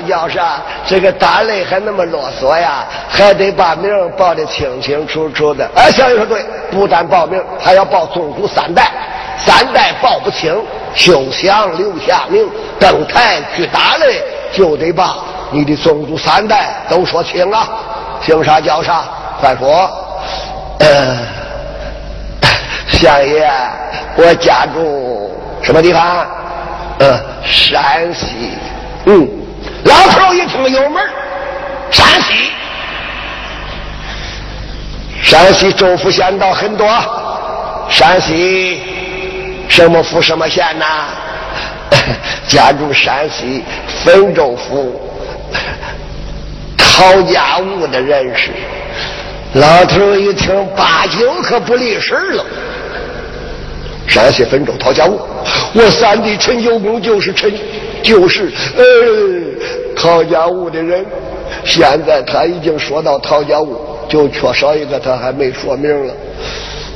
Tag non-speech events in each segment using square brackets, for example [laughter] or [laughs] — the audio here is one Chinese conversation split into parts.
要是，这个打雷还那么啰嗦呀？还得把名报的清清楚楚的。哎，相爷说对，不但报名，还要报宗族三代。三代报不清，休想留下名。登台去打雷，就得把你的宗族三代都说清啊！姓啥叫啥？快说。呃，[laughs] 相爷，我家住什么地方？呃，山西。嗯，老头一听有门山西，山西州府县道很多，山西什么府什么县呐？[laughs] 家住山西汾州府陶家坞的人士。老头一听，八九可不离神了。山西汾州陶家坞，我三弟陈九公就是陈，就是呃陶家坞的人。现在他已经说到陶家坞，就缺少一个，他还没说明了。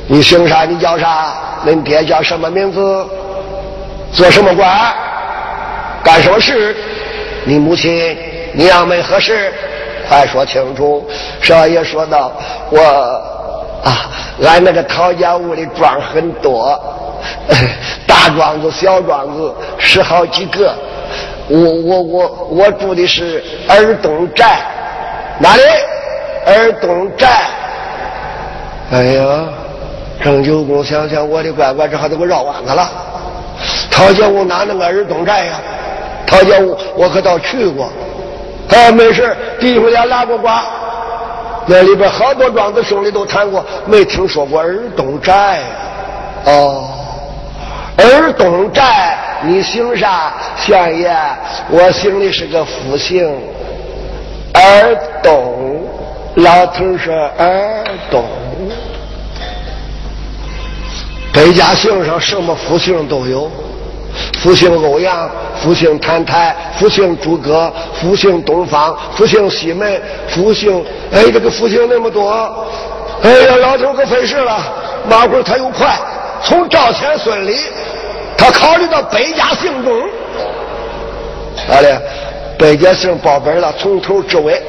你姓啥？你叫啥？恁爹叫什么名字？做什么官？干什么事？你母亲娘们何事？快说清楚！少爷说道：“我啊，俺那个陶家坞的庄很多，[laughs] 大庄子、小庄子十好几个。我我我我住的是尔东寨，哪里？尔东寨。哎呀，郑九公想想，我的乖乖，这还得给我绕弯子了。陶家坞哪能个尔东寨呀？陶家坞我可倒去过。”他哎，没事弟兄俩拉过瓜，那里边好多庄子兄弟都谈过，没听说过尔东寨。哦，尔东寨，你姓啥？相爷，我姓的是个福姓，尔东。老头说尔东，北家姓上什么福姓都有。福姓欧阳，福姓谭台，福姓诸葛，福姓东方，福姓西门，福姓……哎，这个福姓那么多，哎呀，老头可费事了。马会他又快，从赵钱孙李，他考虑到百家姓中，咋的？百家姓报本了，从头至尾，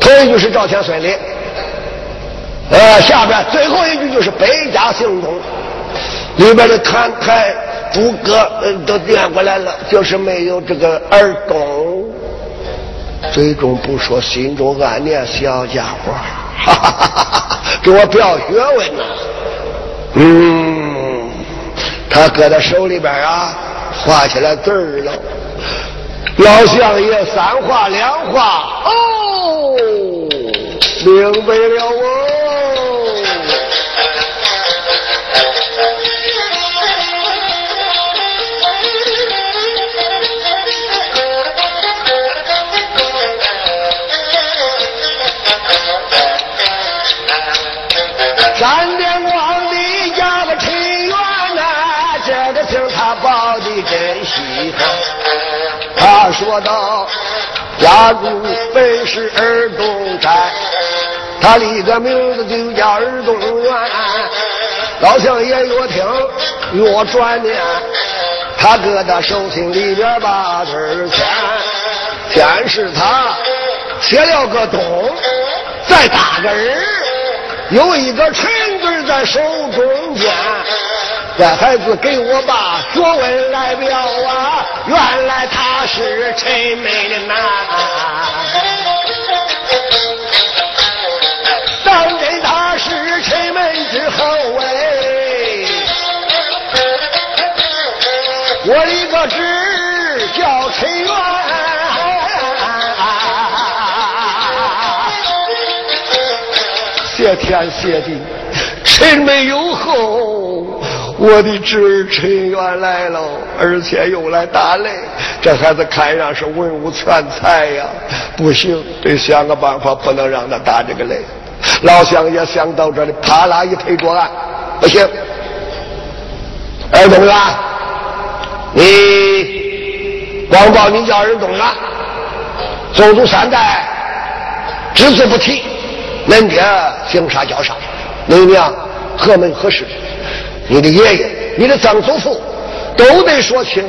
头一句是赵钱孙李，呃，下边最后一句就是百家姓中，里边的谭台。诸葛都念过来了，就是没有这个耳东，嘴中不说，心中暗念小家伙，哈哈哈哈给我表学问呢。嗯，他搁在手里边啊，画起来字儿了。老相爷三画两画，哦，明白了哦。咱说道：家住本是尔东山，他立个名字就叫尔东元。老乡爷越听越转念，他搁他手心里边把字儿签，先是他写了个东，再打个儿。有一个陈字在手中间，这孩子给我把学问来表啊！原来他是陈门的男，当真他是陈门之后哎！我的个侄叫陈元。谢天谢地，陈没有后，我的侄儿陈元来了，而且又来打雷。这孩子看上是文武全才呀，不行，得想个办法，不能让他打这个雷。老乡也想到这里，啪啦一拍桌案，不行，二东元，你光报你叫二东元，宗族三代只字不提。恁爹姓啥叫啥？恁娘何门何氏？你的爷爷、你的曾祖父都得说清。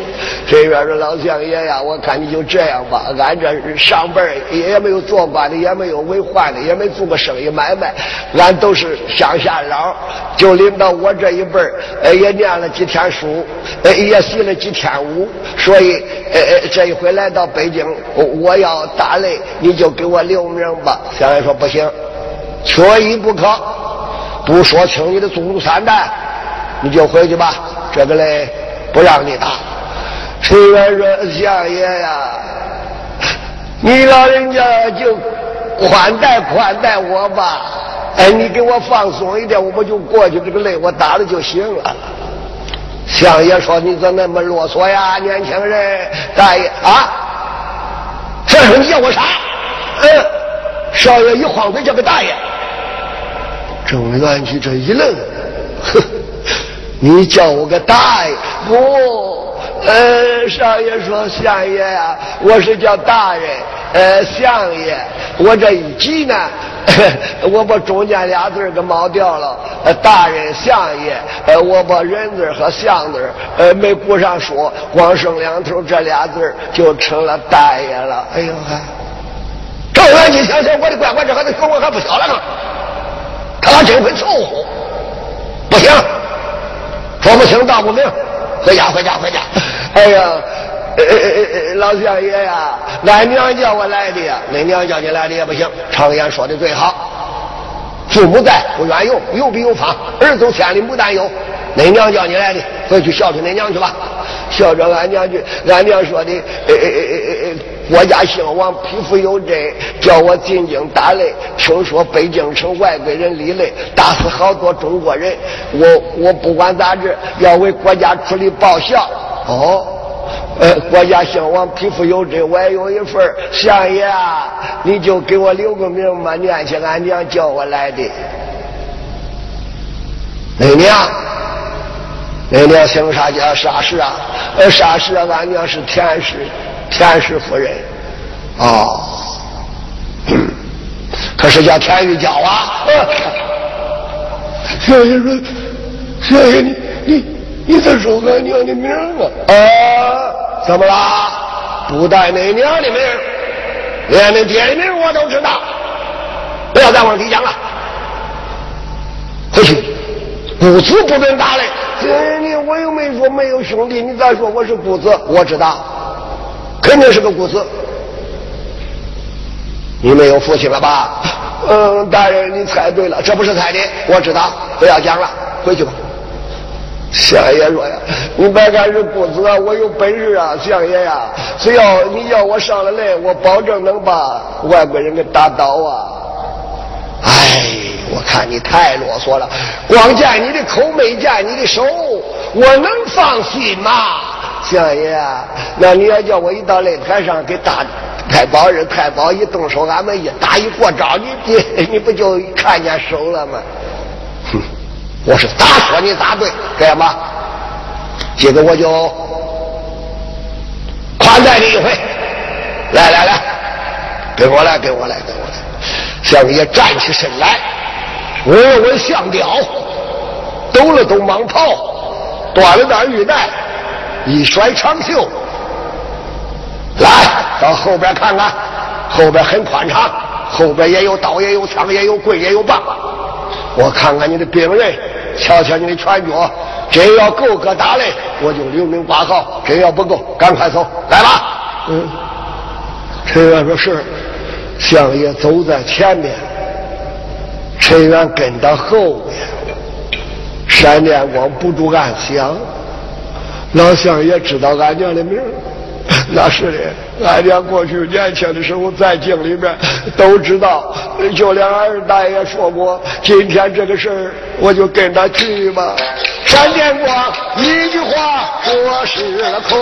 这边说老相爷呀，我看你就这样吧，俺这上辈也没有做官的，也没有为官的，也没做过生意买卖，俺都是乡下佬，就领到我这一辈儿，也念了几天书，也习了几天武，所以呃这一回来到北京，我要打擂，你就给我留名吧。相爷说不行，缺一不可，不说清你的祖宗三代，你就回去吧。这个嘞，不让你打。陈元说：“相爷呀，你老人家就宽待宽待我吧。哎，你给我放松一点，我不就过去这个累，我打了就行了。”相爷说：“你怎那么啰嗦呀，年轻人？大爷啊，这说你叫我啥？嗯，少爷一晃嘴叫个大爷。”郑元去这一愣，哼。你叫我个大爷不？呃，少爷说相爷呀，我是叫大人。呃，相爷，我这一急呢，[laughs] 我把中间俩字给冒掉了。呃，大人相爷，呃，我把人字和相字呃没顾上说，光剩两头这俩字就成了大爷了。哎呦呵！赵元你想想，我的乖乖，这还得跟我还不小了呢。他真会凑合，不行。说不清道不明，回家回家回家！[laughs] 哎呀，老相爷呀，俺娘叫我来的呀，恁娘叫你来的也不行。常言说的最好，父母在不远游，游必有方。儿走千里母担忧。恁娘叫你来的，回去孝顺恁娘去吧。孝顺俺娘去，俺娘说的，国家兴亡，匹夫有责，叫我进京打擂。听说北京城外国人立擂，打死好多中国人。我我不管咋着，要为国家出力报效。哦，呃，国家兴亡，匹夫有责，我也有一份。相爷啊，你就给我留个名吧，念起俺娘叫我来的。恁娘。恁娘姓啥叫啥氏啊？呃，啥氏啊？俺娘是田氏，田氏夫人。哦，[clears throat] 可是叫天玉娇啊。[laughs] 小爷说，小爷你你你咋说俺娘的名啊？啊，怎么啦？不带恁娘的名，连恁爹的名我都知道。不要再往里讲了，回去。姑子不准打嘞！你我又没说没有兄弟，你咋说我是姑子？我知道，肯定是个姑子。你没有父亲了吧？[laughs] 嗯，大人，你猜对了，这不是猜的，我知道。不要讲了，回去吧。相爷说呀，你别看是姑子，我有本事啊，相爷呀，只要你要我上了来，我保证能把外国人给打倒啊！哎。我看你太啰嗦了，光见你的口没见你的手，我能放心吗？相爷，那你要叫我一到擂台上给大太保人太保一动手，俺们一打一过招，你你你不就看见手了吗？哼，我是咋说你咋对，干嘛？今个我就宽待你一回，来来来，跟我来，跟我来，跟我来。相爷站起身来。我问相雕，抖了抖蟒袍，端了点玉带，一甩长袖，来到后边看看，后边很宽敞，后边也有刀，也有枪，也有棍，也有棒。我看看你的兵刃，瞧瞧你的拳脚，真要够格打嘞，我就留名挂号；真要不够，赶快走，来吧。嗯，陈元说是，相爷走在前面。陈元跟到后面，闪电光不住暗想：老乡也知道俺娘的名儿那是的，俺娘过去年轻的时候在京里面都知道。就连二大爷说过，今天这个事儿，我就跟他去吧。闪电光一句话说失了口，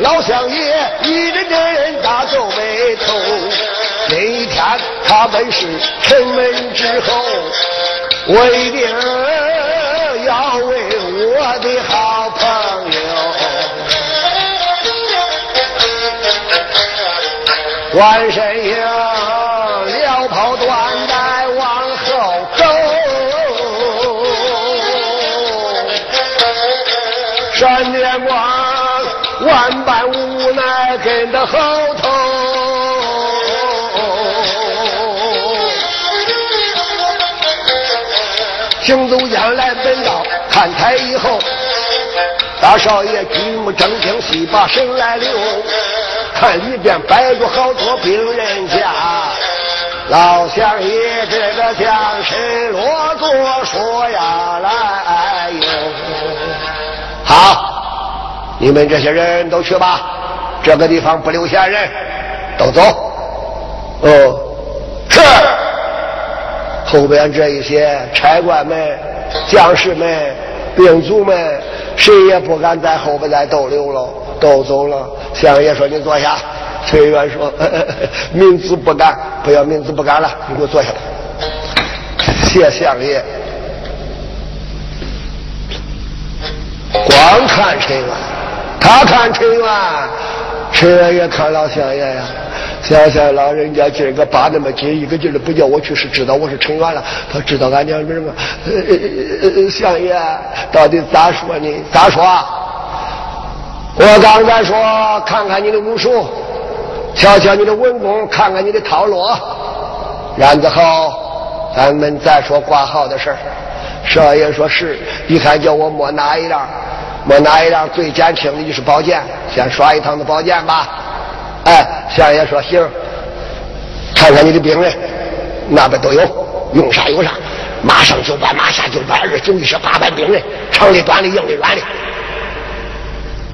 老乡爷一阵阵大皱眉头。那一天，他本是城门之后，我一定要转身英，撩袍断带往后走，闪电光。无奈跟到后头。行走将来本道看台以后，大少爷举目正经细把神来留，看里边摆着好多病人家。老乡爷这个将身落座说呀来哟，好，你们这些人都去吧，这个地方不留下人，都走。哦，是。后边这一些差官们、将士们、兵卒们，谁也不敢在后边再逗留了，都走了。相爷说：“你坐下。”崔元说：“ [laughs] 名字不敢，不要名字不敢了，你给我坐下来。”谢相爷。光看陈元，他看陈元，陈元也看老相爷呀。想想老人家今儿个扒那么紧，一个劲儿的不叫我去，是知道我是陈元了。他知道俺娘名吗？相爷到底咋说呢？咋说？我刚才说，看看你的武术。瞧瞧你的文功，看看你的套路，然后咱们再说挂号的事儿。少爷说是，一看叫我摸哪一样，摸哪一样最减轻的就是宝剑，先刷一趟子宝剑吧。哎，相爷说行，看看你的病人，那边都有，用啥有啥，马上就办，马下就办，二九一十八般病人，长的、短的、硬的、软的，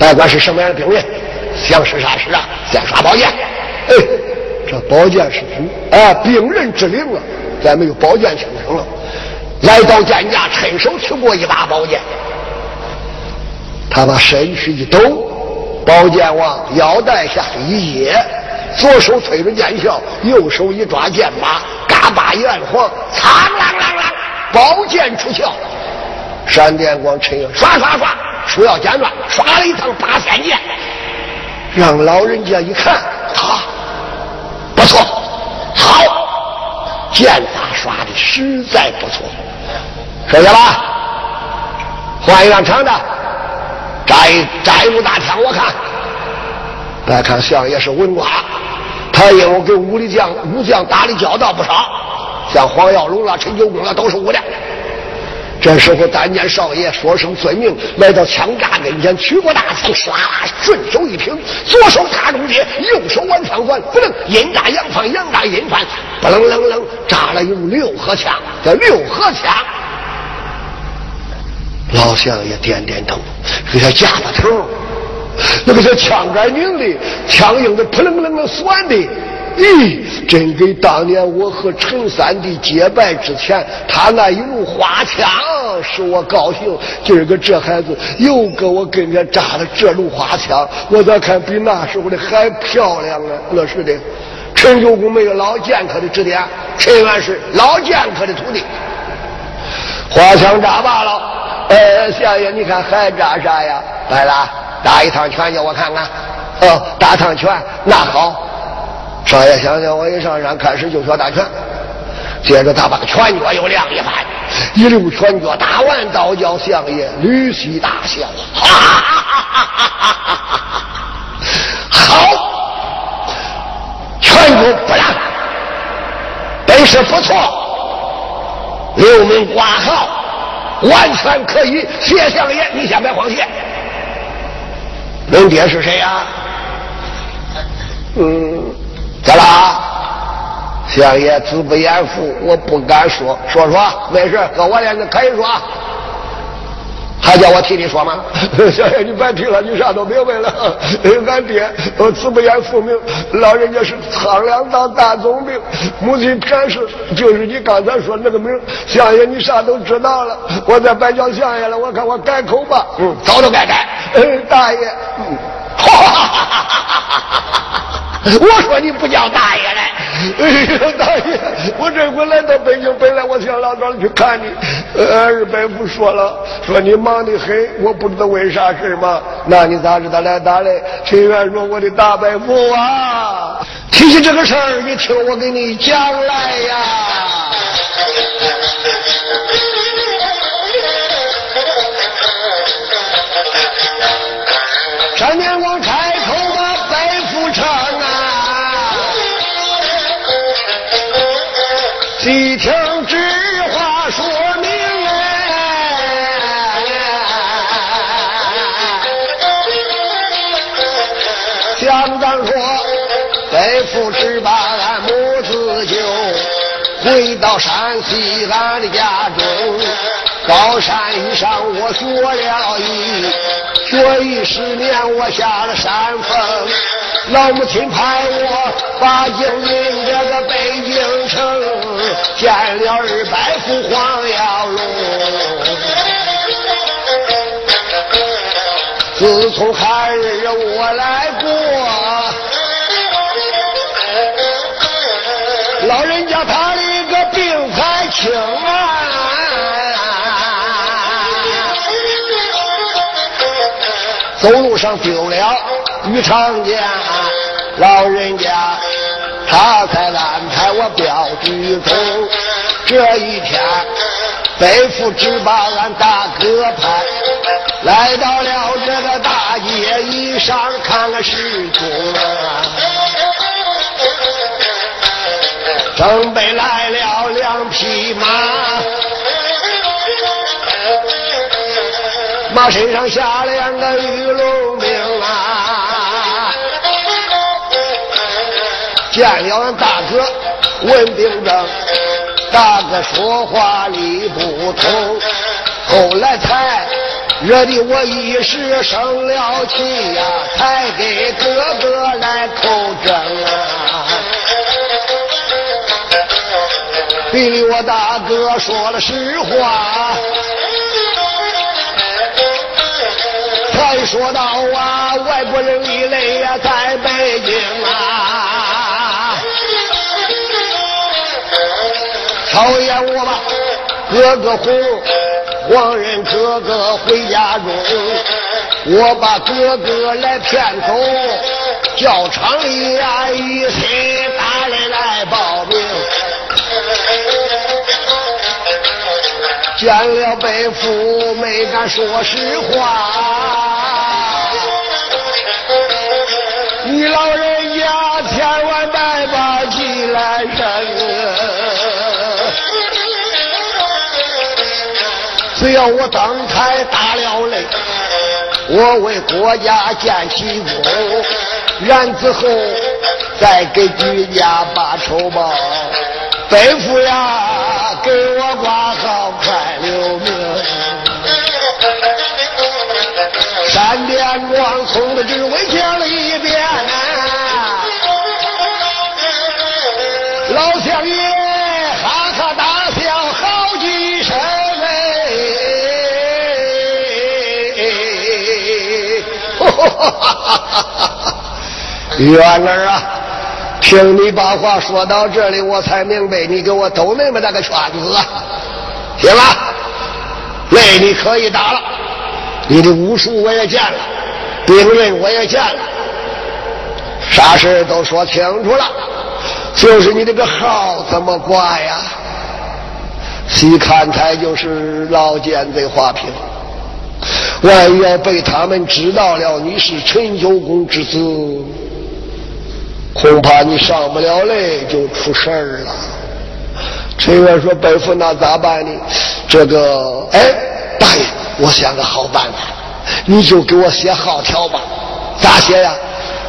甭管是什么样的病人，想使啥使啊，先刷宝剑。哎，这宝剑是主，哎，病人之灵了，咱们有宝剑轻声了。来到剑架，趁手取过一把宝剑，他把身躯一抖，宝剑往腰带下一掖，左手推着剑鞘，右手一抓剑把，嘎巴一按晃，苍啷啷啷，宝剑出鞘，闪电光趁刷刷刷，书要剪断，刷了一趟八仙剑，让老人家一看，他。不错，好，剑法耍的实在不错。收下吧，换一辆长的，摘摘入大枪，我看。再看相爷是文官，他因为跟武力将武将打的交道不少，像黄耀龙了、陈九公了都是武的。这时候，单间少爷说声遵命，来到枪架跟前，取过大枪，唰，顺手一挺，左手插中间，右手挽枪管，不能阴大阳放，阳大阴翻，不楞楞楞，扎了一路六合枪，叫六合枪。老相爷点点头，给他架把头，那个叫枪杆拧的，枪硬的扑棱棱的酸的。咦，真给当年我和陈三弟结拜之前，他那一路花枪使我高兴。今儿个这孩子又搁我跟前扎了这路花枪，我咋看比那时候的还漂亮啊？那是的，陈九公没有老剑客的指点，陈元是老剑客的徒弟。花枪扎罢了，呃，相爷，你看还扎啥呀？来了，打一趟拳叫我看看。哦，打趟拳，那好。少爷，想想我一上山开始就学打拳，接着他把拳脚又亮一番，一溜拳脚打完，倒叫相爷吕喜大笑，哈哈哈哈哈哈！好，拳脚不烂，本事不错，留名挂号，完全可以。谢相爷，你先别慌谢。恁爹是谁呀？嗯。咋啦？相爷子不言父，我不敢说。说说，没事，搁我脸子可以说。还叫我替你说吗？[laughs] 相爷，你别提了，你啥都明白了。俺爹子不言父名，老人家是苍凉当大总兵，母亲田氏就是你刚才说那个名。相爷，你啥都知道了，我再白叫相爷了，我看我改口吧。嗯，早都该改。大爷。哈哈哈哈哈！我说你不叫大爷嘞！哎呦，大爷，我这回来到北京，本来我想老早去看你。二伯父说了，说你忙得很，我不知道为啥事嘛。那你咋知道来打嘞？陈元说：“我的大伯父啊，提起这个事儿，你听我给你讲来呀。”细听这话说明哎，乡当说为父只把俺母子救，回到山西俺的家中，高山以上我学了艺，学艺十年我下了山峰，老母亲派我把营领这个北京城。见了二百副黄药龙。自从寒日我来过，老人家他的个病才轻啊，走路上丢了于长江，老人家他才安排我镖局中，这一天。背负只把俺大哥派，来到了这个大街一上看看时钟啊，正北来了两匹马，马身上下两个玉龙兵见了大哥问病症。大哥说话理不通，后来才惹得我一时生了气呀，才给哥哥来口证啊。逼得我大哥说了实话，才说到啊，外国人一类呀，在北京啊。讨厌我吧，哥哥哄黄人哥哥回家中，我把哥哥来骗走，叫厂里呀一群大人来报名，见了伯父没敢说实话，你老人家千万别把气来生。只要我登台打了擂，我为国家建奇功，然之后再给居家把仇报。伯父呀，给我挂号快留名。闪电光冲的只为讲了一 [laughs] 元儿啊，听你把话说到这里，我才明白你给我兜那么大个圈子。行了，擂你可以打了，你的武术我也见了，兵刃我也见了，啥事都说清楚了，就是你这个号怎么挂呀？细看才就是老奸贼花瓶。万一要被他们知道了你是陈九公之子，恐怕你上不了来就出事儿了。陈元说：“伯父，那咋办呢？这个，哎，大爷，我想个好办法，你就给我写号条吧。咋写呀？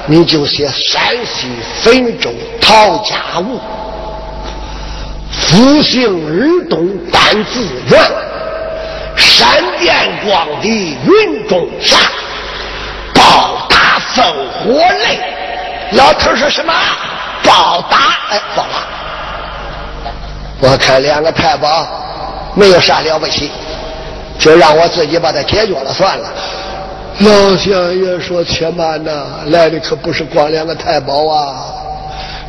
你就写山西汾州陶家务，复姓日东单字元。”闪电光的云中杀，暴打烽火雷。老头说什么？暴打？哎，糟了！我看两个太保没有啥了不起，就让我自己把它解决了算了。老相爷说：“且慢呐，来的可不是光两个太保啊，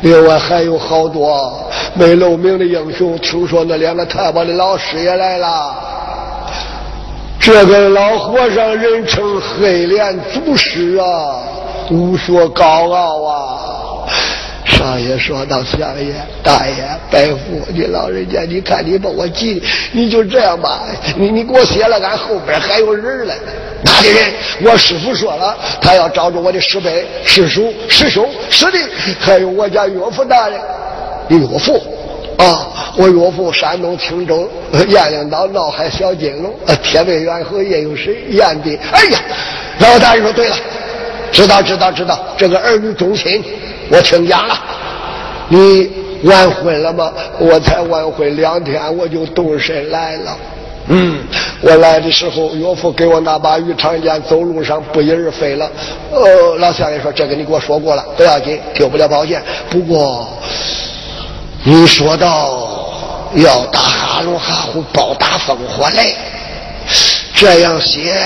另外还有好多没露名的英雄。听说那两个太保的老师也来了。”这个老和尚人称黑脸祖师啊，武学高傲啊。少爷说道：“相爷、大爷、伯父，你老人家，你看你把我急的，你就这样吧，你你给我写了，俺后边还有人嘞。哪里人？我师傅说了，他要找着我的师伯、师叔、师兄、师弟，还有我家岳父大人，岳父。”啊！我岳父山东青州雁翎岛闹海小金龙，铁背远河也有水，燕地。哎呀，老大人说对了，知道知道知道，这个儿女忠心，我听讲了。你完婚了吗？我才完婚两天，我就动身来了。嗯，我来的时候，岳父给我那把鱼肠剑，走路上不翼而飞了。呃，老相爷说这个你给我说过了，不要紧，丢不了宝剑。不过，你说到要打哈鲁哈虎，暴打烽火雷，这样写。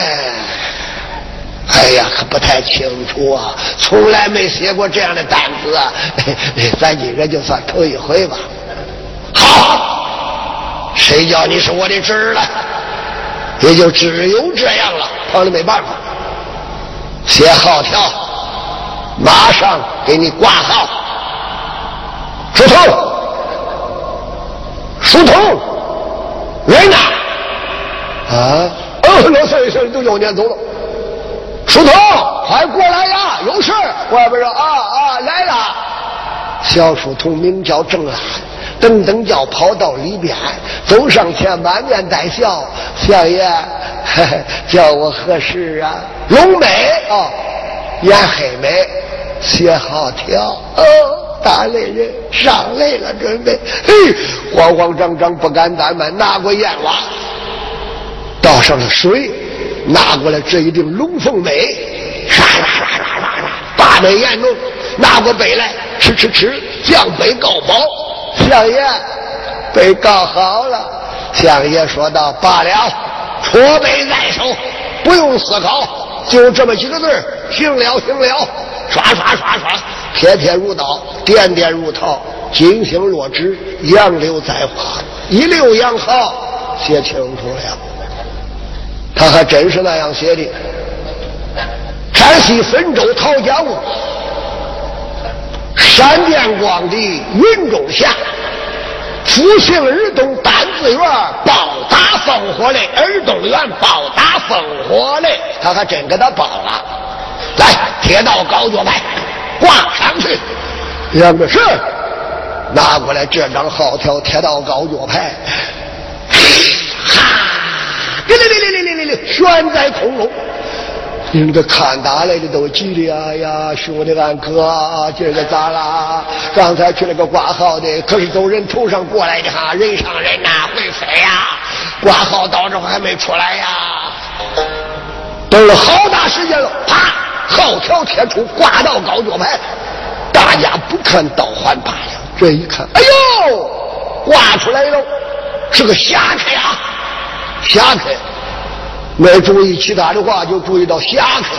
哎呀，可不太清楚啊，从来没写过这样的单子啊，[laughs] 咱今个就算头一回吧。好，谁叫你是我的侄儿了？也就只有这样了，旁里没办法。写号条，马上给你挂号。出头，书童，人呢？啊？哦，老三一声都要撵走了。书童，快过来呀！有事。外边说啊啊，来了。小书童名叫郑安，噔噔叫跑到里边，走上前满面带笑：“相爷，叫我何事啊？”龙眉啊，眼黑眉，鞋好挑。哦，大雷人上来了，准备。嘿，慌慌张张，不敢怠慢，拿过烟瓦，倒上了水。拿过来这一顶龙凤杯，唰唰唰唰唰唰，八杯严重，拿过杯来，吃吃吃，将杯告饱。相爷，杯告好了。相爷说道：“罢了，搓杯在手，不用思考，就这么几个字行了，行了。刷刷刷刷，撇撇如刀，点点如桃，金星落纸，杨柳在花，一溜杨好，写清楚了。”他还真是那样写的。山西汾州陶家坞，闪电光的云中霞，复姓尔东单子园，报打生活嘞尔东园，报打生活嘞，他还真给他报了。来，铁道高脚牌挂上去。两个是拿过来这张号条，铁道高脚牌。哈。哩哩哩哩哩哩哩，悬在空中。你们这看打来的都急的呀呀！兄弟，俺哥今儿个咋啦？刚才去那个挂号的，可是走人头上过来的哈，人上人呐，会飞呀！挂号到这还没出来呀？等了好大时间了，啪，号条贴出，挂到高脚牌，大家不看倒还罢了，这一看，哎呦，挂出来了，是个侠客呀！侠客，没注意其他的话，就注意到侠客。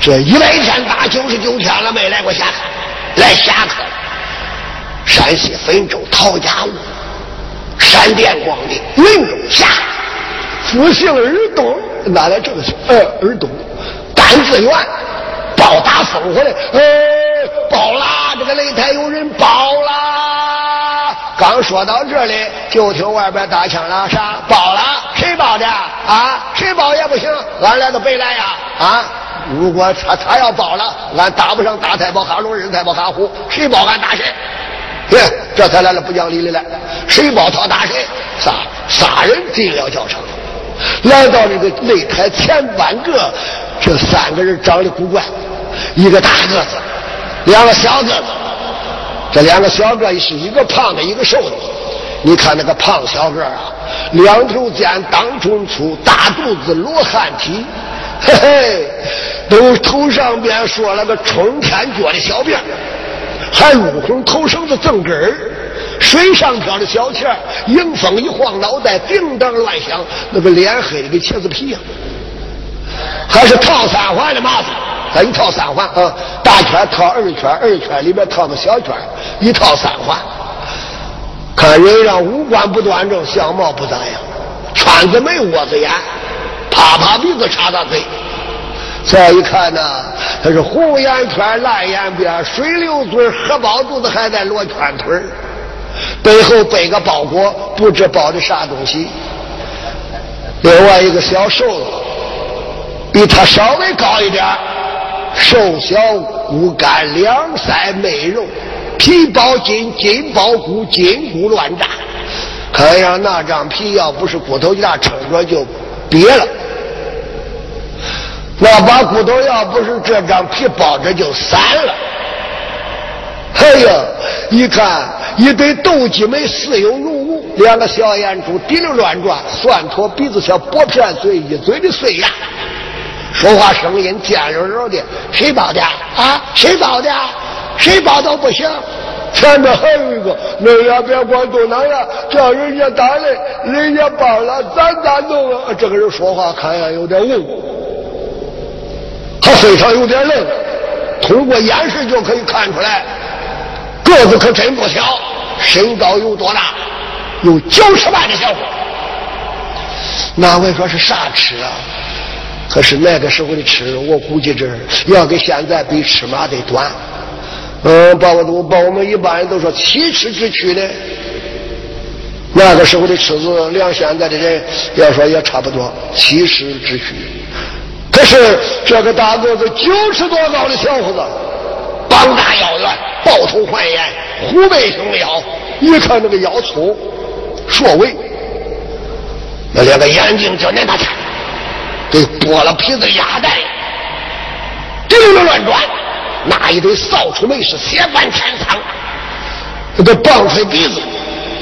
这一百天打九十九天了，没来过侠客，来侠客。山西汾州陶家坞，闪电光的云中侠，复姓尔东，哪来这个姓？呃，尔东，单字元，报打风火的，呃，包啦！这个擂台有人包啦！刚说到这里，就听外边打枪了，啥包了？谁包的？啊，谁包也不行，俺俩都白来呀！啊，如果他他要包了，俺打不上大太保哈龙，日太保哈虎，谁包俺打谁？对，这才来了不讲理的来。谁包他打谁？仨仨人进了教场，来到这个擂台前半个，这三个人长得古怪，一个大个子，两个小个子。这两个小个是一个胖的，一个瘦的。你看那个胖小个啊，两头尖，当中粗，大肚子，罗汉体，嘿嘿，都头上边说了个冲天脚的小辫还露红头绳子正根儿，水上漂的小钱迎风一晃脑袋，叮当乱响，那个脸黑的跟茄子皮呀，还是套三环的麻子。他一套三环啊，大圈套二圈，二圈里边套个小圈，一套三环。看人让五官不端正，相貌不咋样，圈子眉窝子眼，啪啪鼻子插大嘴。再一看呢，他是红眼圈蓝眼边水流嘴荷包肚子还在罗圈腿背后背个包裹，不知包的啥东西。另外一个小瘦子，比他稍微高一点。瘦小骨干两腮媚肉，皮包筋，筋包骨，筋骨乱炸。看样那张皮要不是骨头架撑着就瘪了。那把骨头要不是这张皮包着就散了。哎呀，一看一堆斗鸡眉，似有如无，两个小眼珠滴溜乱转，蒜坨鼻子小薄片嘴，一嘴的碎牙，说话声音尖溜溜的。谁包的啊？谁包的？谁包都不行。前面还有一个，那也别管多难呀，叫人家打来，人家包了，咱咋弄啊？这个人说话看样有点误，还非常有点愣，通过眼神就可以看出来。个子可真不小，身高有多大？有九十万的小伙。那位说是啥吃啊？可是那个时候的尺，我估计这要跟现在比，尺码得短。嗯，把我都把我们一般人都说七尺之躯呢。那个时候的尺子，量现在的人要说也差不多七尺之躯。可是这个大个子九尺多高的小伙子，膀大腰圆。抱头环眼，虎背熊腰，一看那个腰粗，硕伟，那两个眼睛叫恁大看，给剥了皮子的鸭蛋，滴溜乱转，那一堆扫帚眉是血翻天苍，那个棒槌鼻子，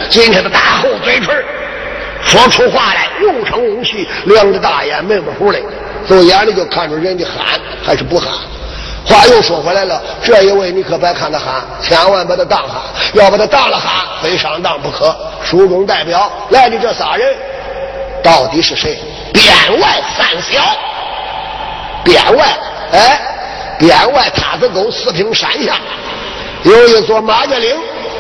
今天的大厚嘴唇，说出话来又长又细，两只大眼闷不糊的，从眼里就看出人的憨还是不憨。话又说回来了，这一位你可别看他憨，千万把他当喊，要把他当了喊，非上当不可。书中代表来的这仨人，到底是谁？边外三小，边外，哎，边外塔子沟四平山下有一座马家岭，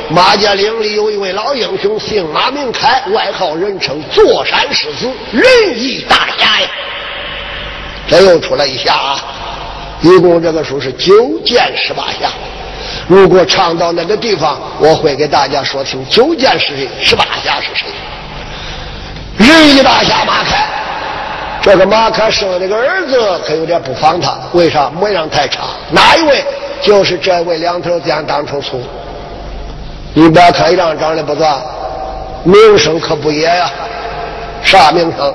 马家岭里有一位老英雄，姓马名开，外号人称坐山狮子，仁义大侠呀。这又出来一下啊！一共这个数是九剑十八侠。如果唱到那个地方，我会给大家说清九剑是谁，十八侠是谁。仁义大侠马开，这个马可生了这个儿子，可有点不防他。为啥？模样太差。哪一位？就是这位两头尖当头粗。你别看一张长得不咋，名声可不野呀。啥名声？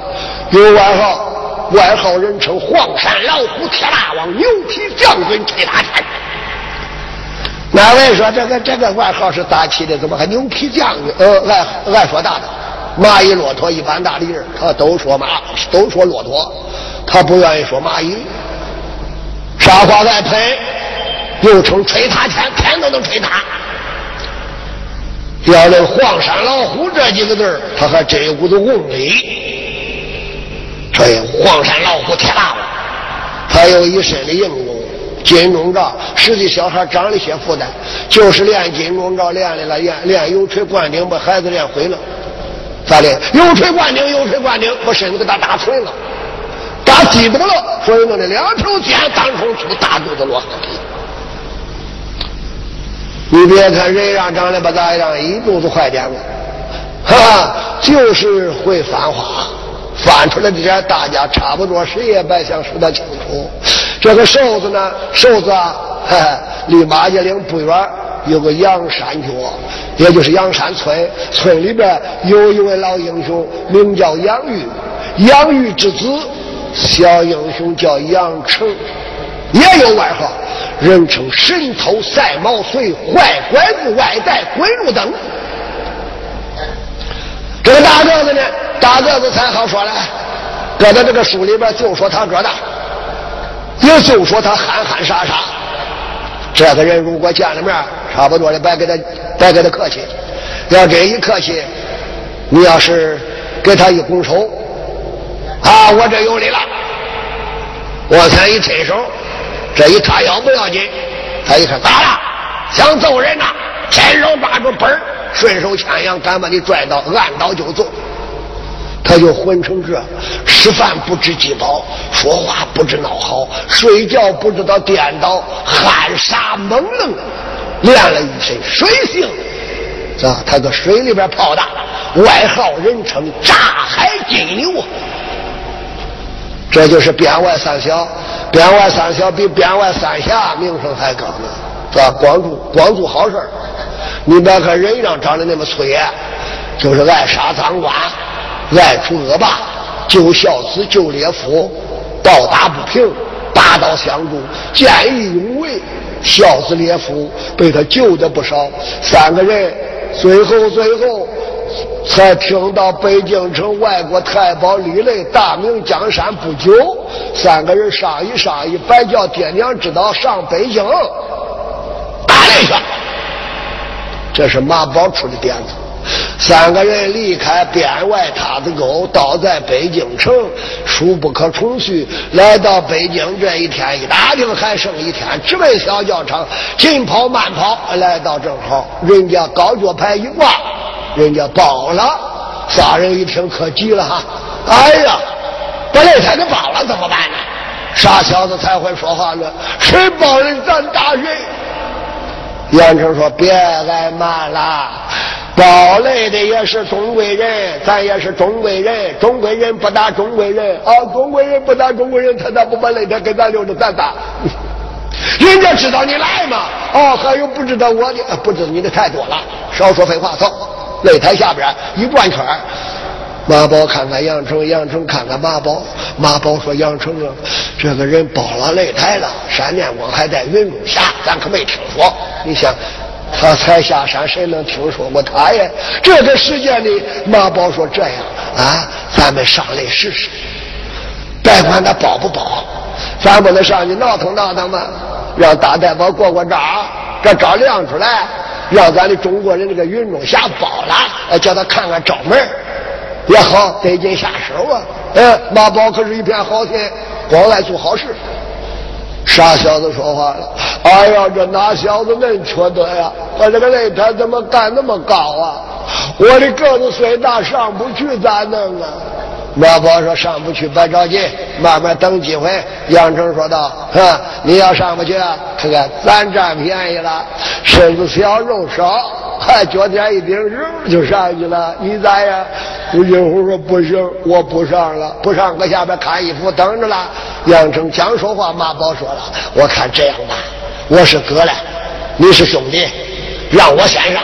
有外号。外号人称黄山老虎、铁大王、牛皮将军、铁大山”。哪位说这个这个外号是咋起的？怎么还牛皮将军？呃，爱爱说大的，蚂蚁、骆驼一般大的人，他都说马，都说骆驼，他不愿意说蚂蚁。沙话再喷，又称吹他天，天都能吹他。要论黄山老虎这几个字他还真有股子功力。这黄山老虎太大了，他有一身的硬功，金钟罩。实际小孩长了些负担，就是练金钟罩练的了，练练油锤灌顶，把孩子练毁了。咋的？有锤灌顶，有锤灌顶，把身子给他打锤了，打激动了，所以弄的两条剑当空出，大肚子落。你别看人样长得不咋样，一肚子坏点子，哈哈，就是会翻花。翻出来的点，大家差不多谁也别想说得清楚。这个瘦子呢，瘦子啊，离马家岭不远有个阳山脚，也就是阳山村。村里边有一位老英雄，名叫杨玉，杨玉之子，小英雄叫杨成，也有外号，人称神偷赛毛遂，坏拐子外带鬼路灯。这个大个子呢，大个子才好说了，搁在这个书里边就说他个大，也就说他憨憨傻傻。这个人如果见了面，差不多的别给他别给他客气，要真一客气，你要是给他一拱手，啊，我这有理了。我才一伸手，这一叉腰不要紧，他一看咋了？想揍人呐？伸手抓住本。顺手牵羊，敢把你拽到，按刀就揍。他就混成这，吃饭不知饥饱，说话不知闹好，睡觉不知道颠倒，汗傻蒙愣，练了一身水性，啊，他搁水里边泡大了，外号人称炸海金牛。这就是边外三小，边外三小比边外三侠名声还高呢，是吧？光做光做好事你别看人样长得那么粗野，就是爱杀赃官，爱除恶霸，救孝子，救烈妇，抱打不平，拔刀相助，见义勇为，孝子烈夫，被他救的不少。三个人最后最后才听到北京城外国太保李雷大明江山不久，三个人商议商议，白叫爹娘知道上北京打雷去。这是马宝出的点子。三个人离开边外塔子沟，倒在北京城，书不可重叙。来到北京这一天一打听，还剩一天，直奔小教场，紧跑慢跑，来到正好，人家高脚牌一挂，人家报了。仨人一听可急了哈！哎呀，把擂台给报了，怎么办呢？傻小子才会说话呢，谁报人咱打谁。杨成说：“别挨骂了。”包雷的也是中国人，咱也是中国人。中国人不打中国人啊！中国人不打中国人，他咋不把擂台给咱留着咱打？[laughs] 人家知道你来嘛？哦，还有不知道我的，不知道你的太多了。少说废话，走。擂台下边一转圈，马宝看看杨成，杨成看看马宝。马宝说：“杨成啊，这个人包了擂台了。闪电光还在云中下，咱可没听说。你想。”他才下山，谁能听说过他呀？这个时间里，马宝说：“这样啊，咱们上来试试，别管他包不包，咱不能上去闹腾闹腾吗？让大太保过过招，这招亮出来，让咱的中国人这个云中侠包了，叫他看看招门也好得劲下手啊。嗯，马宝可是一片好心，光来做好事。”傻小子说话了，哎呀，这哪小子恁缺德呀？我这个擂台怎么干那么高啊？我的个子虽大，上不去咋弄啊？马宝说上不去，别着急，慢慢等机会。杨成说道：“哼，你要上不去啊，看看咱占便宜了，身子小肉少，还脚点一顶肉就上去了。你咋样？”吴金虎说：“不行，我不上了，不上搁下边看衣服等着了。”杨成讲说话，马宝说了：“我看这样吧，我是哥了，你是兄弟，让我先上。”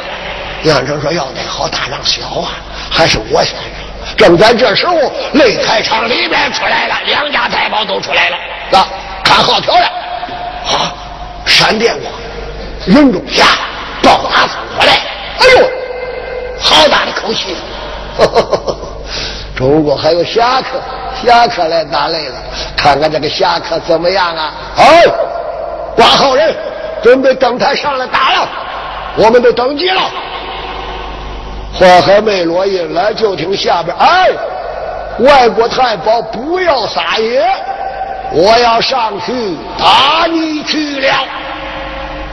杨成说：“要得好大让小啊，还是我先上。”正在这时候，擂台场里面出来了，两家太保都出来了。啊，看好漂亮！啊，闪电光，云中侠，暴打风过来。哎呦，好大的口气！[laughs] 中国还有侠客，侠客来打擂了，看看这个侠客怎么样啊？好，挂号人，准备登台上来打了，我们都登记了。话还没落音来，就听下边哎，外国太保不要撒野，我要上去打你去了。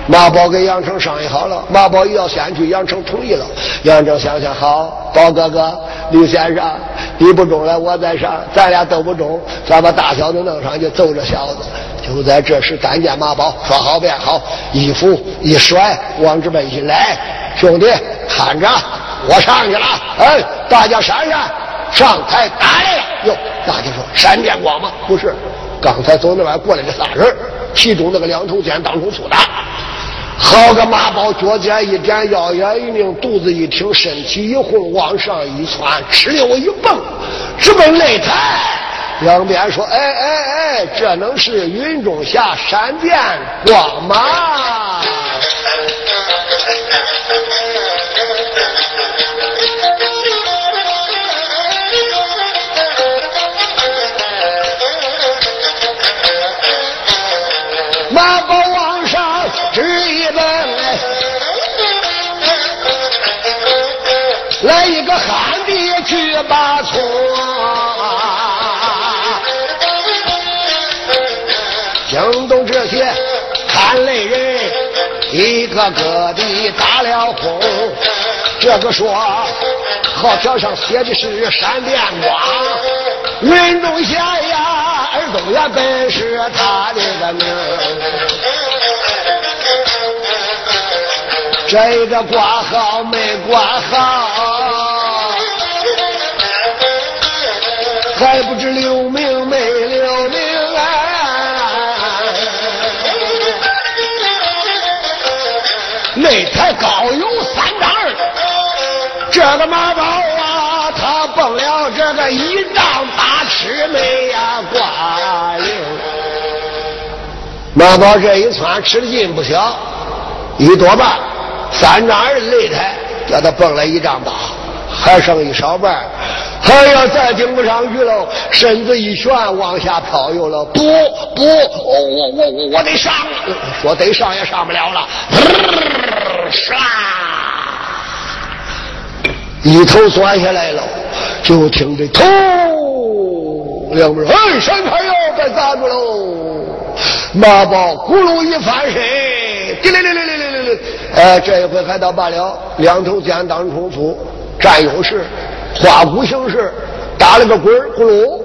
马宝跟杨成商议好了，马宝要先去，杨成同意了。杨成想想好，宝哥哥，李先生，你不中了，我再上，咱俩都不中，咱把大小子弄上去揍这小子。就在这时，单见马宝说好便好，衣服一甩，往这边一来，兄弟看着。我上去了，哎，大家闪闪，上台打来了。哟，大家说闪电光吗？不是，刚才从那边过来的仨人，其中那个两头尖，当中粗的，好个马宝，脚尖一点，腰眼一拧，肚子一挺，身体一晃，往上一窜，哧溜一蹦，直奔擂台。两边说，哎哎哎，这能是云中侠闪电光吗？[laughs] 把葱，惊动这些看泪人，一个个的打了轰。这个说号条上写的是闪电光，云中侠呀，耳中呀本是他的个名。这个挂号没挂号，还不知留名没留名啊！擂台高有三丈二，这个马宝啊，他蹦了这个一丈八尺没呀挂铃。马宝这一窜吃的劲不小，一多半三丈二擂台叫他蹦了一丈八，还剩一少半，哎呀，再顶不上去了，身子一旋往下飘悠了。不不，我我我我我得上，说得上也上不了了，唰，一头钻下来了，就听这头两边，哎，闪开哟，被砸住喽！马宝咕噜一翻身，滴哩哩哩哩哩哩，哎，这一回还倒罢了，两头肩当冲突，占优势，花鼓形式，打了个滚咕噜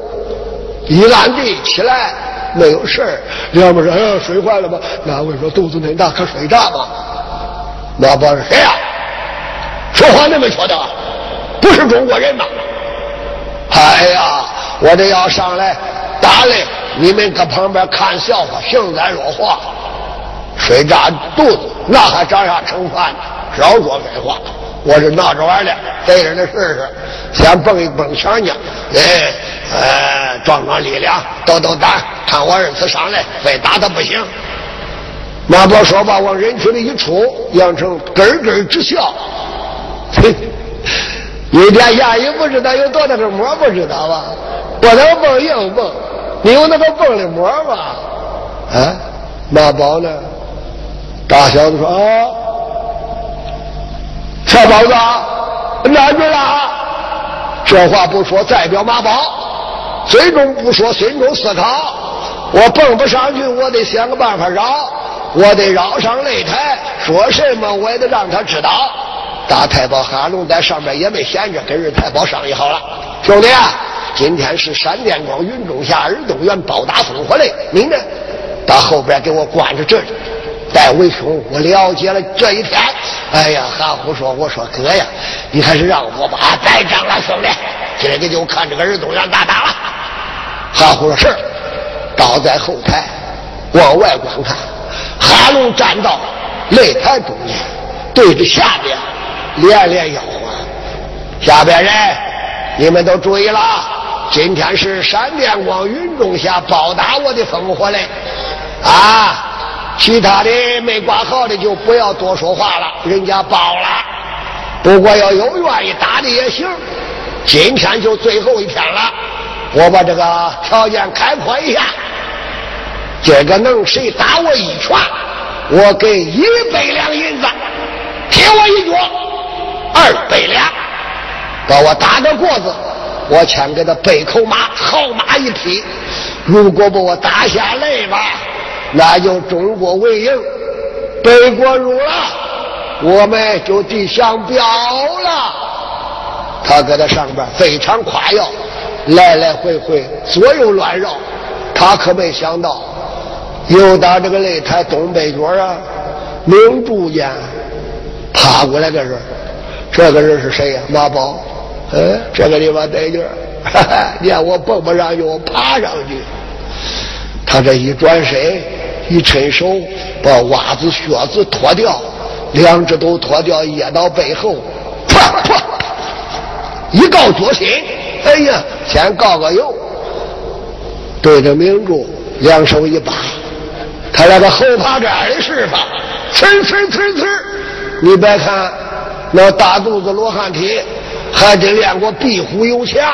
一烂地起来，没有事儿。两边说：“哎呀，睡坏了吧？那位说肚子恁大，可水炸吧？那不是：“谁呀？说话那么说的，不是中国人吗？”哎呀，我这要上来打嘞！你们搁旁边看笑话，幸灾若祸，水炸肚子，那还长啥成饭呢？少说废话，我是闹着玩的，对着的试试，先蹦一蹦强将，哎，呃，壮壮力量，斗斗胆，看我二次上来非打他不行。马宝说罢，往人群里一出，杨成咯咯直笑，嘿，一点压也不知道有多大个馍，不知道吧？我能蹦硬蹦。你有那个蹦的馍吗？啊，马宝呢？大小子说啊，小宝子，哪去了？这话不说，代表马宝，嘴中不说，心中思考。我蹦不上去，我得想个办法绕，我得绕上擂台，说什么我也得让他知道。大太保哈龙在上面也没闲着，跟日太保商议好了，兄弟啊。今天是闪电光云中下，尔东园包打烽火嘞！你呢，到后边给我关着这里。戴维兄，我了解了这一天。哎呀，哈虎说：“我说哥呀，你还是让我把带仗了，兄弟。今个就看这个尔东园大打了。”哈虎说：“是。”倒在后台，往外观看。哈龙站到擂台中间，对着下边连连吆喝：“下边人，你们都注意了！”今天是闪电光云中下包打我的烽火嘞，啊！其他的没挂号的就不要多说话了，人家包了。不过要有愿意打的也行。今天就最后一天了，我把这个条件开阔一下。这个能谁打我一拳，我给一百两银子；踢我一脚，二百两。把我打个过子。我先给他背口马，号马一匹。如果把我打下来吧，那就中国为赢，北国入了，我们就地相表了。他搁在上边非常夸耀，来来回回左右乱绕。他可没想到，又到这个擂台东北角啊，明珠间爬过来个人，这个人是谁呀？马宝。嗯，这个地方得劲儿，[laughs] 你看我蹦不上去，我爬上去。他这一转身，一伸手，把袜子、靴子脱掉，两只都脱掉，掖到背后，啪啪，一告脚心，哎呀，先告个油，对着明珠，两手一扒，他那个后爬杆的似法，呲呲呲呲，你别看那大肚子罗汉体。还得练过壁虎游墙，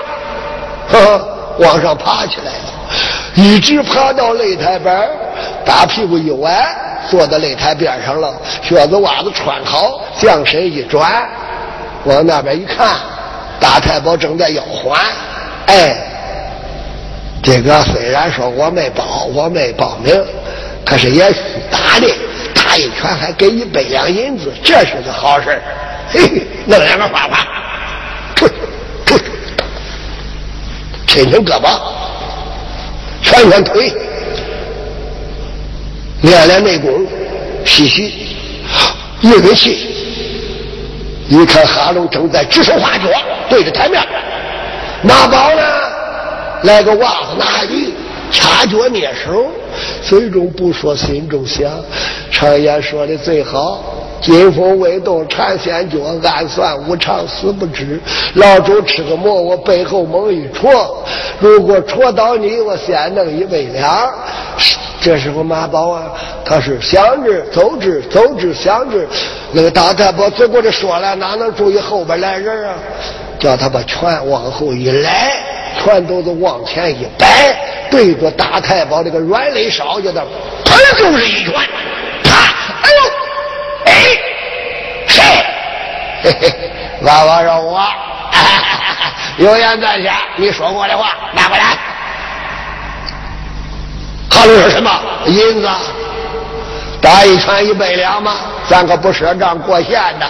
呵呵，往上爬起来了，一直爬到擂台边大屁股一歪，坐在擂台边上了，靴子袜子穿好，将身一转，往那边一看，大太保正在要还，哎，这个虽然说我没报，我没报名，可是也是打的，打一拳还给一百两银子，这是个好事嘿嘿，弄两个花花。出出抻抻胳膊，蜷蜷腿，练练内功，吸吸，运运气。一看哈龙正在指手画脚，对着台面。马宝呢，来个袜子拿鱼，掐脚捏手，嘴中不说，心中想。常言说的最好。金风未动缠线脚，暗算无常死不知。老周吃个馍，我背后猛一戳。如果戳到你，我先弄一百两。这时候马宝啊，他是想着走之，走之想着，那个大太保走过来说了，哪能注意后边来人啊？叫他把拳往后一来，拳头子往前一摆，对着大太保这个软肋梢就那砰就是一拳，啪！哎呦，哎，谁？嘿嘿，娃娃让我，有言在先，你说过的话拿过来。他龙说什么？银子，打一拳一百两吗？咱可不赊账过线的。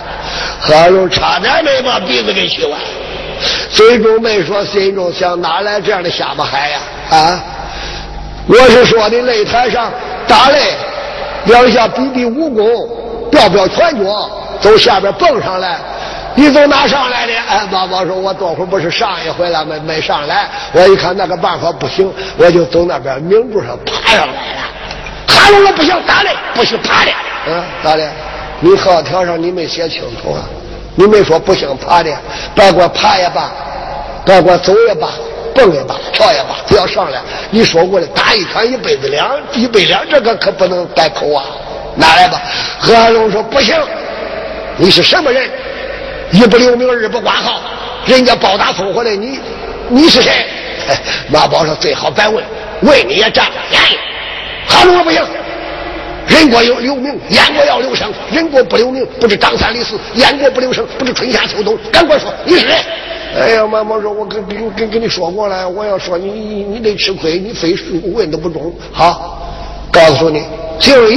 何龙差点没把鼻子给气歪，嘴中没说，心中想：哪来这样的瞎巴孩呀？啊！我是说的擂台上打擂，两下比比武功，表表拳脚，从下边蹦上来。你从哪上来的？哎，妈妈说，我多会儿不是上一回了没没上来。我一看那个办法不行，我就从那边明柱上爬上来了。爬了我不行，打的不许爬的。嗯，咋的？你号条上你没写清楚啊？你没说不行爬的，别管爬也罢，别管走也罢，蹦也罢，跳也罢，不要上来。你说过的，打一拳一辈子两，一百两，这个可不能改口啊！拿来吧。何龙说不行，你是什么人？一不留名，二不挂号，人家包打送回来，你你是谁？[laughs] 马宝说最好别问，问你也占了便宜。哈龙不行，人国有留名，燕国要留声。人国不留名，不知张三李四；燕国不留声，不知春夏秋冬。赶快说，你是谁？哎呀，马宝说，我跟跟跟跟你说过了，我要说你你得吃亏，你非问都不中。好，告诉你，姓李，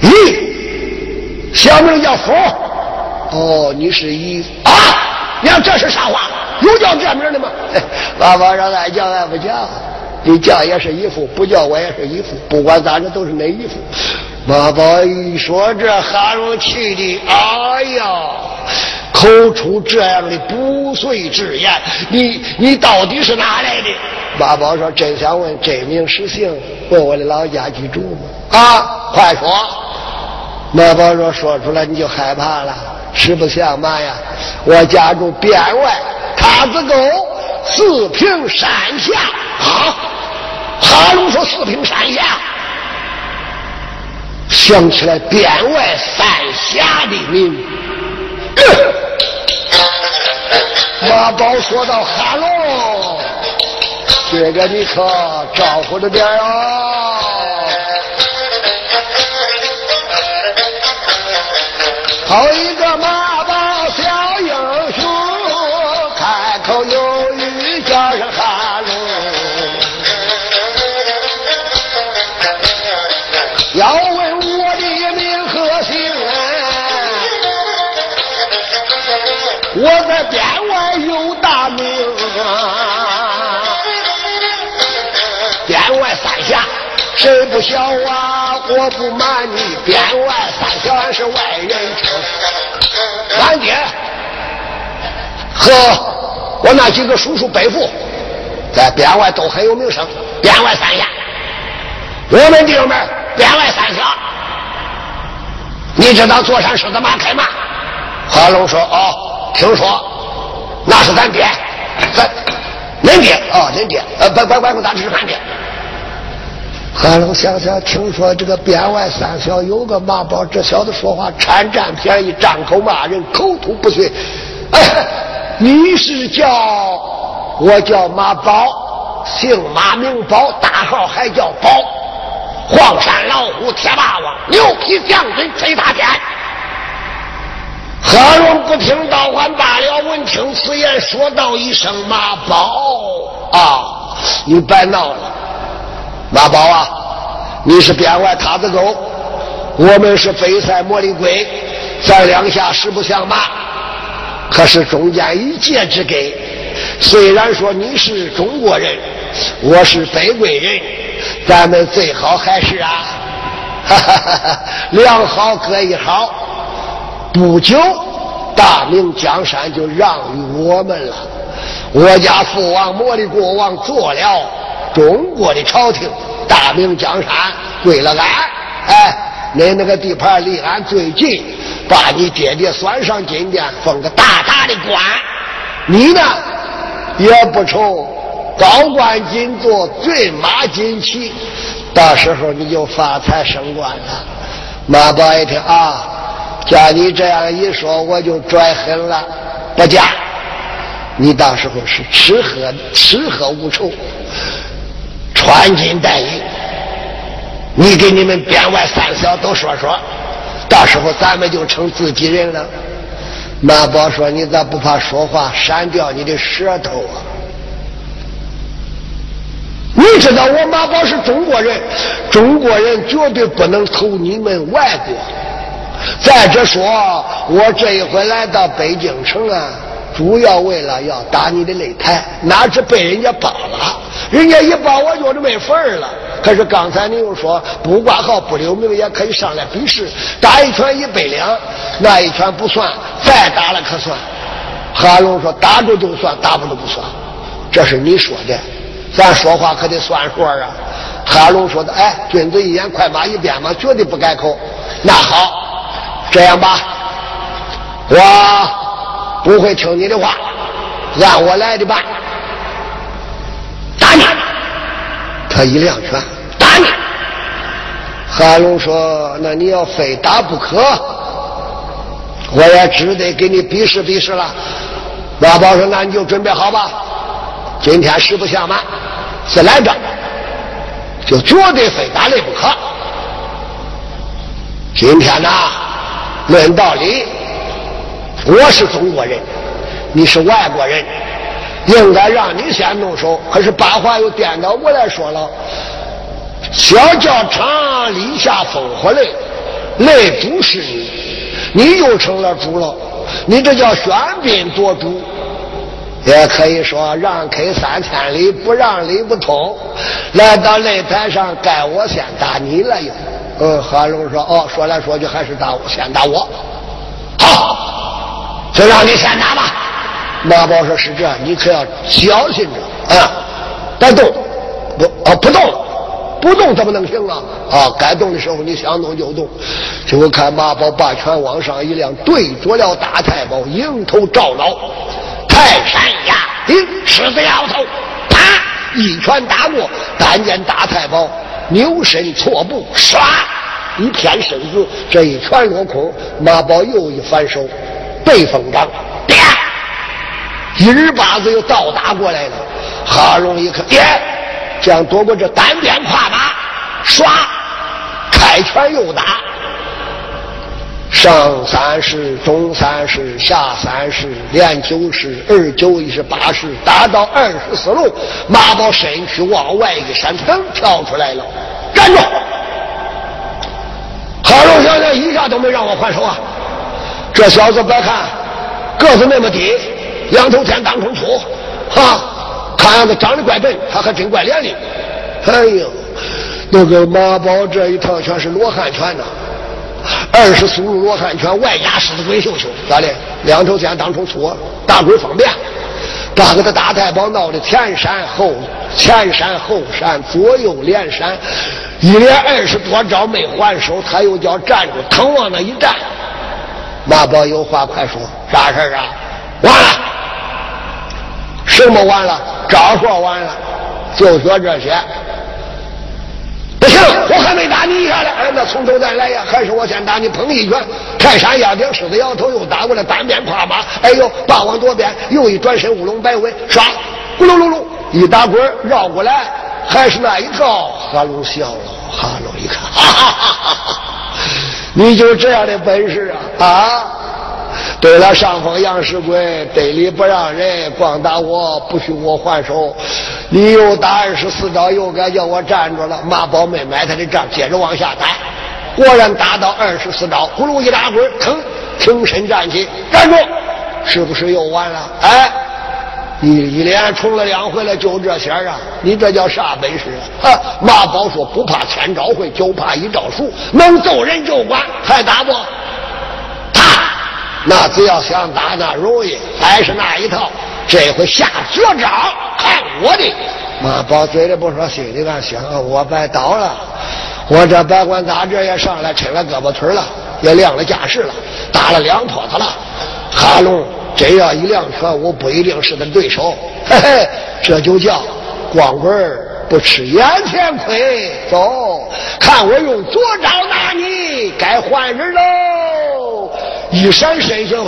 李，小名叫福。哦，你是一啊？你看这是啥话？有叫这名的吗？爸爸让俺叫俺不叫，你叫也是一副，不叫我也是一副，不管咋着都是那一副。妈宝一说这，哈龙气的，哎呀，口出这样的不遂之言。你你到底是哪来的？妈宝说真想问真名实姓，问我的老家居住吗？啊，快说！妈宝说说出来你就害怕了。实不相瞒呀，我家住边外塔子沟四平山下。啊，哈龙说四平山下，想起来边外三峡的名。[coughs] 马宝说到哈龙，这个你可招呼着点啊。好一个马宝小英雄，开口有语叫人哈喽。要问我的名和姓，我在边外有大名啊，边外三峡谁不晓啊？我不瞒你，边外是外人称。俺爹和我那几个叔叔伯父在边外都很有名声，边外三峡，我们弟兄们边外三峡，你知道坐山狮子马开吗？华龙说：“哦，听说那是咱爹，咱恁爹哦，恁爹，呃，别别别，咱只是俺爹。”韩龙想想，听说这个边外三小有个马宝，这小子说话贪占便宜，张口骂人，口吐不逊。哎，[laughs] 你是叫我叫马宝，姓马名宝，大号还叫宝。黄山老虎，铁霸王，牛皮将军，崔大天。何龙不听倒还罢了，闻听此言，说道一声：“马宝啊，你别闹了。”马宝啊，你是边外塔子狗，我们是北塞茉莉龟，咱两下实不相瞒，可是中间一箭之隔。虽然说你是中国人，我是北贵人，咱们最好还是啊，哈哈哈哈两好各一好。不久，大明江山就让于我们了。我家父王茉莉国王做了。中国的朝廷，大明江山归了俺，哎，恁那个地盘离俺最近，把你爹爹算上金殿，封个大大的官。你呢，也不愁高官进坐，骏马金骑，到时候你就发财升官了。马宝一听啊，叫你这样一说，我就拽狠了，不嫁。你到时候是吃喝吃喝无愁，穿金戴银。你给你们编外三小都说说，到时候咱们就成自己人了。马宝说：“你咋不怕说话闪掉你的舌头啊？你知道我马宝是中国人，中国人绝对不能投你们外国。再者说，我这一回来到北京城啊。”主要为了要打你的擂台，哪知被人家包了，人家一包我就没份儿了。可是刚才你又说不挂号不留名也可以上来比试，打一拳一百两，那一拳不算，再打了可算。哈龙说打住就算，打不住不算。这是你说的，咱说话可得算数啊。哈龙说的，哎，君子一言，快马一鞭嘛，绝对不改口。那好，这样吧，我。不会听你的话，按我来的办。打你！他一两拳打你。韩龙说：“那你要非打不可，我也只得给你比试比试了。”老包说：“那你就准备好吧，今天实不相瞒，是来着，就绝对非打擂不可。今天呐，论道理。”我是中国人，你是外国人，应该让你先动手。可是把话又颠倒过来说了：小教场立下烽火擂，擂主是你，你又成了主了。你这叫喧宾夺主，也可以说让开三千里，不让理不通。来到擂台上，该我先打你了又。嗯，韩龙说：哦，说来说去还是打我，先打我。好。就让你先打吧。马宝说：“是这样，你可要小心着啊！别动，不啊，不动，不动怎么能行啊？啊，该动的时候你想动就动。结果看马宝把拳往上一亮，对着了大太保，迎头照脑，泰山压顶，狮子摇头，啪，一拳打过。但见大太保扭身错步，唰，一偏身子，这一拳落空。马宝又一反手。背风掌，爹，一日八子又倒打过来了。哈龙一看，爹，这样躲过这单鞭跨马，唰，开拳又打。上三式，中三式，下三式，连九式，二九一十八式，打到二十四路，马宝身躯往外一闪，腾跳出来了，站住！哈龙小姐一下都没让我还手啊！这小子别看个子那么低，两头尖当中粗，哈，看样子长得怪笨，他还真怪伶俐。哎呦，那个马宝这一套全是罗汉拳呐，二十四路罗汉拳，外加狮子鬼秀秀，咋的？两头尖当中粗，大鬼方便，把个他大太保闹得前闪后前闪后闪，左右连闪，一连二十多招没还手，他又叫站住，腾往那一站。马宝有话快说，啥事啊？完了，什么完了？招说完了，就说这些。不行，我还没打你一下呢。哎，那从头再来呀？还是我先打你，砰一拳，泰山压顶，狮子摇头，又打过来，单鞭跨马。哎呦，霸王夺鞭，又一转身，乌龙摆尾，唰，咕噜噜噜，一打滚绕过来，还是那一套。哈龙笑了，哈龙一看，哈哈哈哈哈。你就这样的本事啊啊！对了，上峰杨世贵得理不让人，光打我不许我还手。你又打二十四招，又该叫我站住了。马宝没买他的账，接着往下打。果然打到二十四招，呼噜一打滚，腾，挺身站起，站住！是不是又完了？哎。一一连冲了两回了，就这些啊！你这叫啥本事啊？哈马宝说不怕千招会，就怕一招熟，能揍人就管，还打不？那只要想打那容易，还是那一套。这回下绝招，看我的！马宝嘴里不说，心里暗想：我白倒了。我这白管大这也上来抻了胳膊腿了，也亮了架势了，打了两坨子了。哈龙。真要一两拳，我不一定是他对手。嘿嘿，这就叫光棍儿不吃眼前亏。走，看我用左招拿你，该换人喽！一闪身形，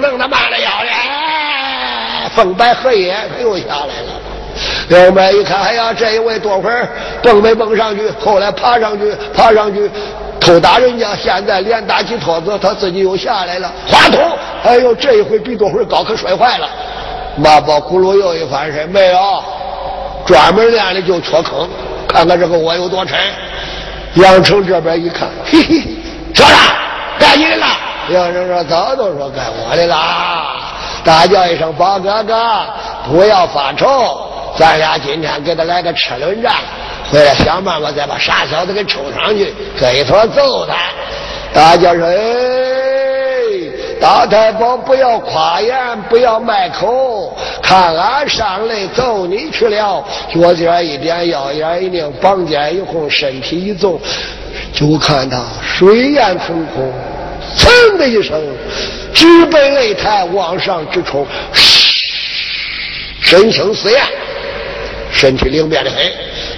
弄他妈的要脸，风白荷叶，他又下来了。刘备一看，哎呀，这一位多会儿蹦没蹦上去，后来爬上去，爬上去偷打人家，现在连打几托子，他自己又下来了。话筒，哎呦，这一回比多会儿高，可摔坏了。马宝咕噜又一翻身，没有，专门练的就缺坑，看看这个窝有多沉。杨成这边一看，[laughs] 嘿嘿，说啥？该你的了。杨成说早都说该我的啦。大叫一声宝哥哥，不要发愁。咱俩今天给他来个车轮战，回来想办法再把傻小子给抽上去，这一坨揍他。大叫说：“哎，大太保不要夸言，不要卖口，看俺上来揍你去了。脚尖一点，腰眼一拧，绑肩一红，身体一纵，就看他水烟腾空，噌的一声，直奔擂台往上直冲，神情似焰。”身体灵便的很，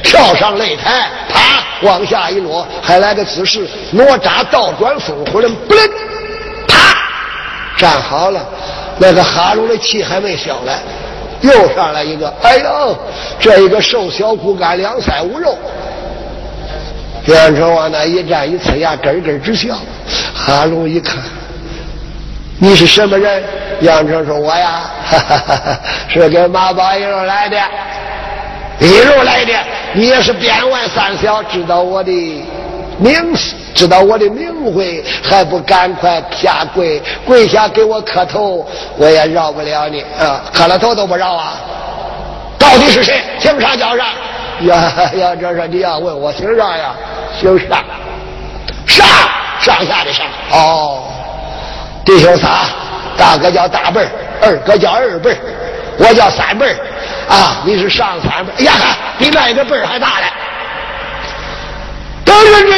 跳上擂台，啪往下一落，还来个姿势，哪吒倒转风火轮，不灵，站好了。那个哈龙的气还没消来，又上来一个，哎呦，这一个瘦小骨干，两腮无肉。袁成往那一站，一呲牙，咯咯直笑。哈龙一看，你是什么人？杨成说：“我呀，哈哈哈哈是跟马宝一路来的。”一路来的，你也是边外三小，知道我的明，知道我的名讳，还不赶快下跪跪下给我磕头，我也饶不了你啊！磕了头都不饶啊！到底是谁？姓啥叫啥？呀 [laughs] 呀，这是你要问我姓啥呀？姓啥？啥？上下的上。哦，弟兄仨，大哥叫大辈儿，二哥叫二辈儿，我叫三辈儿。啊！你是上三辈，哎呀，比那个辈儿还大嘞！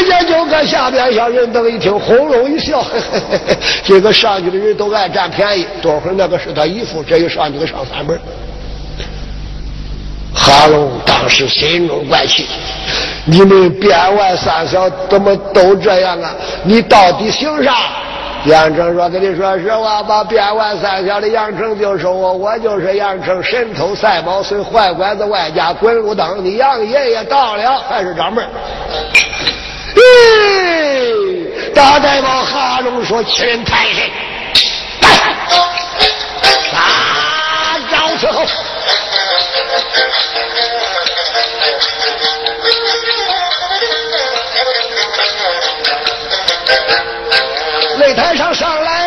等人之间就搁下边，小人等一听，轰隆一笑，嘿嘿嘿，这个上去的人都爱占便宜。多会儿那个是他姨夫，这一上去个上三门。哈龙当时心中怪气，你们边外三小怎么都这样啊？你到底姓啥？杨成说：“跟你说实话，把边外三小的杨成就收我，我就是杨成，神偷赛宝孙坏拐子，外加滚路灯。你杨爷爷到了，还是掌门。”咦，大呆猫哈龙说：“欺人太甚！”啊，招伺候。擂台上上来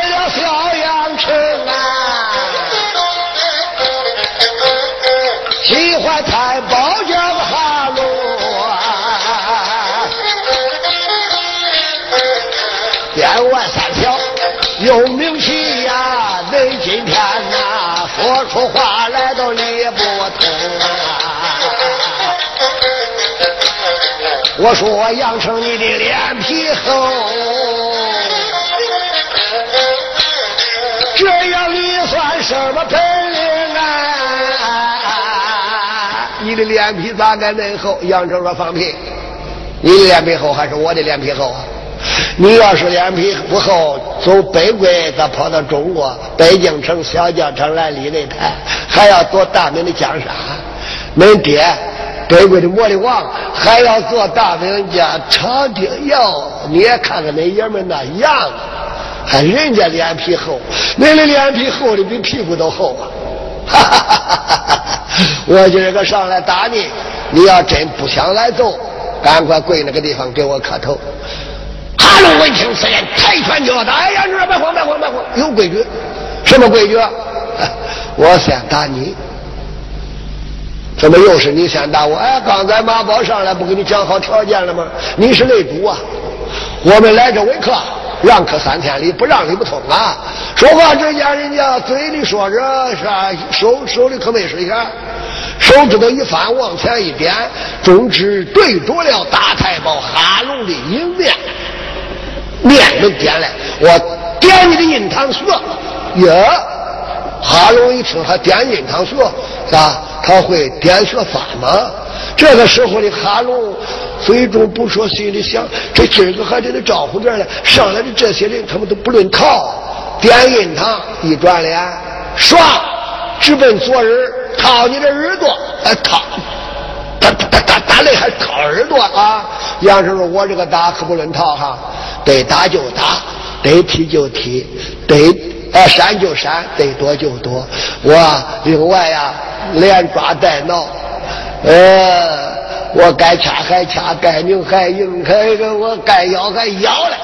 我说杨成你的脸皮厚。这样你算什么本领啊？你的脸皮咋该恁厚？杨成说放屁，你的脸皮厚还是我的脸皮厚啊？你要是脸皮不厚，走北国咋跑到中国北京城小教场来立擂台，还要夺大名的江山？恁爹北归的魔力王，还要做大名家长丁耀？你也看看那爷们那样子。还人家脸皮厚，恁的脸皮厚的比屁股都厚啊！哈哈哈哈哈哈！我今儿个上来打你，你要真不想来揍，赶快跪那个地方给我磕头。哈喽，闻听此言，抬拳就要打。哎呀，你说别慌，别慌，别慌，有规矩。什么规矩？[laughs] 我先打你。怎么又是你先打我？哎，刚才马宝上来不给你讲好条件了吗？你是擂主啊，我们来这为客。让客三千里，不让理不通啊！说话之间，人家嘴里说着是吧？手手里可没水钱，手指头一翻，往前一点，中指对着了大太保哈龙的迎面，面能点来，我点你的印堂穴。呀，哈龙一听还点印堂穴，咋？他会点穴法吗？这个时候的哈龙嘴中不说，心里想：这今儿个还得得招呼着呢。上来的这些人，他们都不论套，点印堂一转脸，唰，直奔左耳，掏你的耳朵，哎，掏，打打打打雷还掏耳朵啊！杨师傅，我这个打可不论套哈，得打就打，得踢就踢，得啊删就删，得多就多。我另外呀，连抓带挠。呃，我该掐还掐，该拧还拧，还个我该咬还咬了。